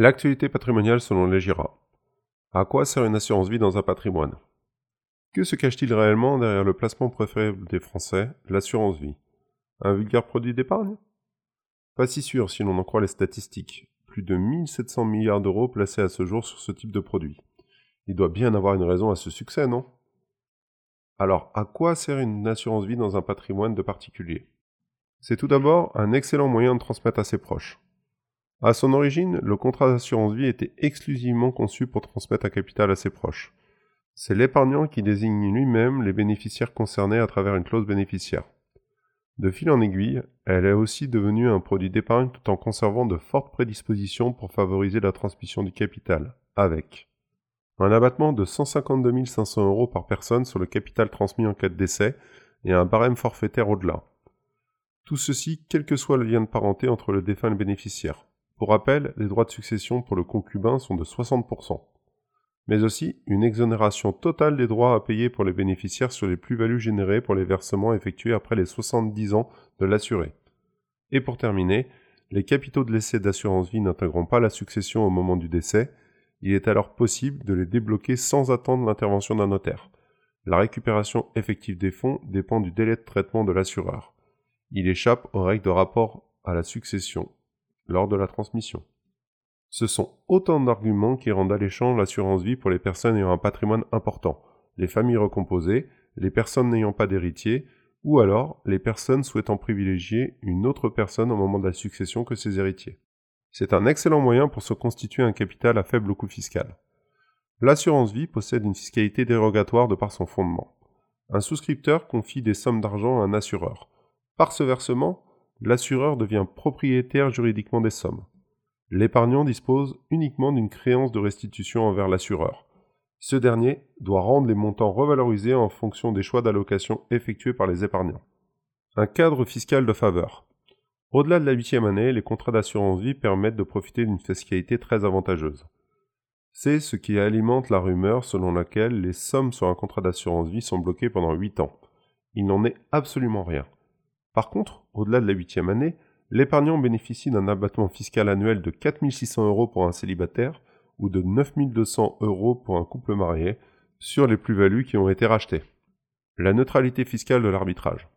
L'actualité patrimoniale selon les GIRA. À quoi sert une assurance vie dans un patrimoine? Que se cache-t-il réellement derrière le placement préféré des Français, l'assurance vie? Un vulgaire produit d'épargne? Pas si sûr si l'on en croit les statistiques. Plus de 1700 milliards d'euros placés à ce jour sur ce type de produit. Il doit bien avoir une raison à ce succès, non? Alors, à quoi sert une assurance vie dans un patrimoine de particulier? C'est tout d'abord un excellent moyen de transmettre à ses proches. À son origine, le contrat d'assurance vie était exclusivement conçu pour transmettre un capital à ses proches. C'est l'épargnant qui désigne lui-même les bénéficiaires concernés à travers une clause bénéficiaire. De fil en aiguille, elle est aussi devenue un produit d'épargne tout en conservant de fortes prédispositions pour favoriser la transmission du capital, avec un abattement de 152 500 euros par personne sur le capital transmis en cas de décès et un barème forfaitaire au-delà. Tout ceci, quel que soit le lien de parenté entre le défunt et le bénéficiaire. Pour rappel, les droits de succession pour le concubin sont de 60%, mais aussi une exonération totale des droits à payer pour les bénéficiaires sur les plus-values générées pour les versements effectués après les 70 ans de l'assuré. Et pour terminer, les capitaux de l'essai d'assurance vie n'intégrant pas la succession au moment du décès, il est alors possible de les débloquer sans attendre l'intervention d'un notaire. La récupération effective des fonds dépend du délai de traitement de l'assureur. Il échappe aux règles de rapport à la succession lors de la transmission. Ce sont autant d'arguments qui rendent alléchant l'assurance vie pour les personnes ayant un patrimoine important, les familles recomposées, les personnes n'ayant pas d'héritier, ou alors les personnes souhaitant privilégier une autre personne au moment de la succession que ses héritiers. C'est un excellent moyen pour se constituer un capital à faible coût fiscal. L'assurance vie possède une fiscalité dérogatoire de par son fondement. Un souscripteur confie des sommes d'argent à un assureur. Par ce versement, l'assureur devient propriétaire juridiquement des sommes. L'épargnant dispose uniquement d'une créance de restitution envers l'assureur. Ce dernier doit rendre les montants revalorisés en fonction des choix d'allocation effectués par les épargnants. Un cadre fiscal de faveur. Au-delà de la huitième année, les contrats d'assurance vie permettent de profiter d'une fiscalité très avantageuse. C'est ce qui alimente la rumeur selon laquelle les sommes sur un contrat d'assurance vie sont bloquées pendant huit ans. Il n'en est absolument rien. Par contre, au-delà de la huitième année, l'épargnant bénéficie d'un abattement fiscal annuel de 4600 euros pour un célibataire ou de 9200 euros pour un couple marié sur les plus-values qui ont été rachetées. La neutralité fiscale de l'arbitrage.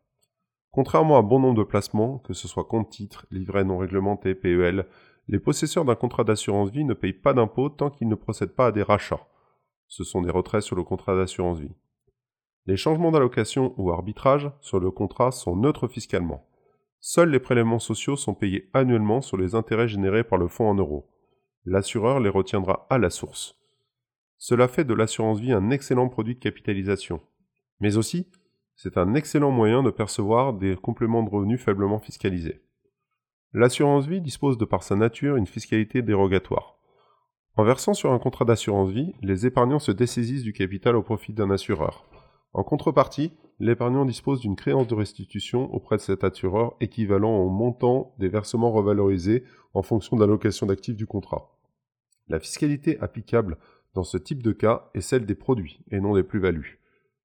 Contrairement à bon nombre de placements, que ce soit compte-titre, livret non réglementé, PEL, les possesseurs d'un contrat d'assurance vie ne payent pas d'impôts tant qu'ils ne procèdent pas à des rachats. Ce sont des retraits sur le contrat d'assurance vie. Les changements d'allocation ou arbitrage sur le contrat sont neutres fiscalement. Seuls les prélèvements sociaux sont payés annuellement sur les intérêts générés par le fonds en euros. L'assureur les retiendra à la source. Cela fait de l'assurance vie un excellent produit de capitalisation. Mais aussi, c'est un excellent moyen de percevoir des compléments de revenus faiblement fiscalisés. L'assurance vie dispose de par sa nature une fiscalité dérogatoire. En versant sur un contrat d'assurance vie, les épargnants se dessaisissent du capital au profit d'un assureur. En contrepartie, l'épargnant dispose d'une créance de restitution auprès de cet assureur équivalent au montant des versements revalorisés en fonction de l'allocation d'actifs du contrat. La fiscalité applicable dans ce type de cas est celle des produits et non des plus-values.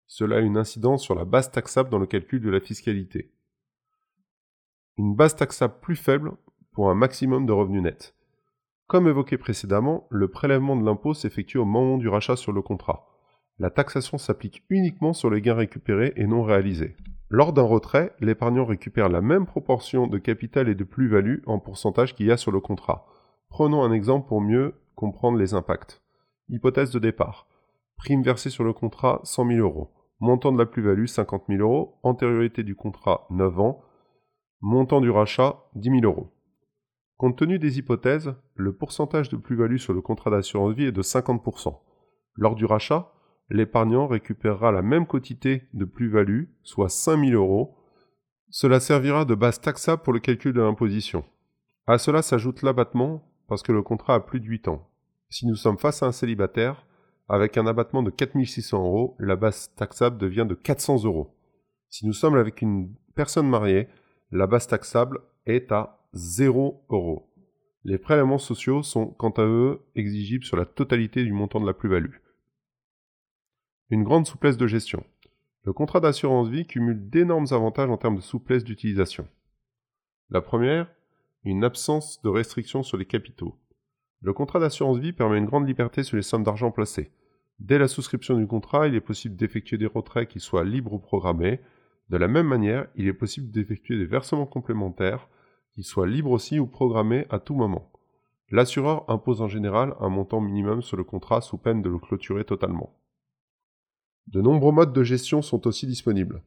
Cela a une incidence sur la base taxable dans le calcul de la fiscalité. Une base taxable plus faible pour un maximum de revenus nets. Comme évoqué précédemment, le prélèvement de l'impôt s'effectue au moment du rachat sur le contrat la taxation s'applique uniquement sur les gains récupérés et non réalisés. Lors d'un retrait, l'épargnant récupère la même proportion de capital et de plus-value en pourcentage qu'il y a sur le contrat. Prenons un exemple pour mieux comprendre les impacts. Hypothèse de départ. Prime versée sur le contrat 100 000 euros. Montant de la plus-value 50 000 euros. Antériorité du contrat 9 ans. Montant du rachat 10 000 euros. Compte tenu des hypothèses, le pourcentage de plus-value sur le contrat d'assurance vie est de 50%. Lors du rachat, l'épargnant récupérera la même quantité de plus-value, soit 5000 euros. Cela servira de base taxable pour le calcul de l'imposition. À cela s'ajoute l'abattement parce que le contrat a plus de 8 ans. Si nous sommes face à un célibataire, avec un abattement de 4600 euros, la base taxable devient de 400 euros. Si nous sommes avec une personne mariée, la base taxable est à 0 euros. Les prélèvements sociaux sont quant à eux exigibles sur la totalité du montant de la plus-value. Une grande souplesse de gestion. Le contrat d'assurance vie cumule d'énormes avantages en termes de souplesse d'utilisation. La première, une absence de restriction sur les capitaux. Le contrat d'assurance vie permet une grande liberté sur les sommes d'argent placées. Dès la souscription du contrat, il est possible d'effectuer des retraits qui soient libres ou programmés. De la même manière, il est possible d'effectuer des versements complémentaires qui soient libres aussi ou programmés à tout moment. L'assureur impose en général un montant minimum sur le contrat sous peine de le clôturer totalement. De nombreux modes de gestion sont aussi disponibles.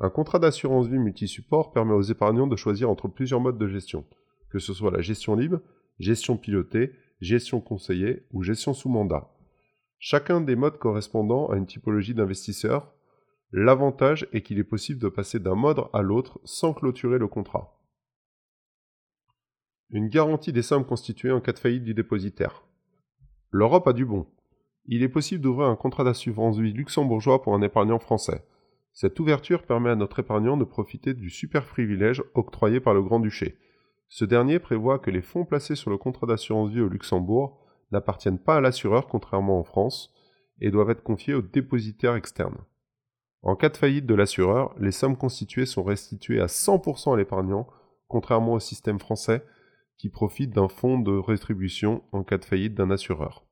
Un contrat d'assurance vie multi-support permet aux épargnants de choisir entre plusieurs modes de gestion, que ce soit la gestion libre, gestion pilotée, gestion conseillée ou gestion sous mandat. Chacun des modes correspondant à une typologie d'investisseur, l'avantage est qu'il est possible de passer d'un mode à l'autre sans clôturer le contrat. Une garantie des sommes constituées en cas de faillite du dépositaire. L'Europe a du bon. Il est possible d'ouvrir un contrat d'assurance vie luxembourgeois pour un épargnant français. Cette ouverture permet à notre épargnant de profiter du super privilège octroyé par le Grand-Duché. Ce dernier prévoit que les fonds placés sur le contrat d'assurance vie au Luxembourg n'appartiennent pas à l'assureur contrairement en France et doivent être confiés au dépositaire externe. En cas de faillite de l'assureur, les sommes constituées sont restituées à 100% à l'épargnant, contrairement au système français qui profite d'un fonds de rétribution en cas de faillite d'un assureur.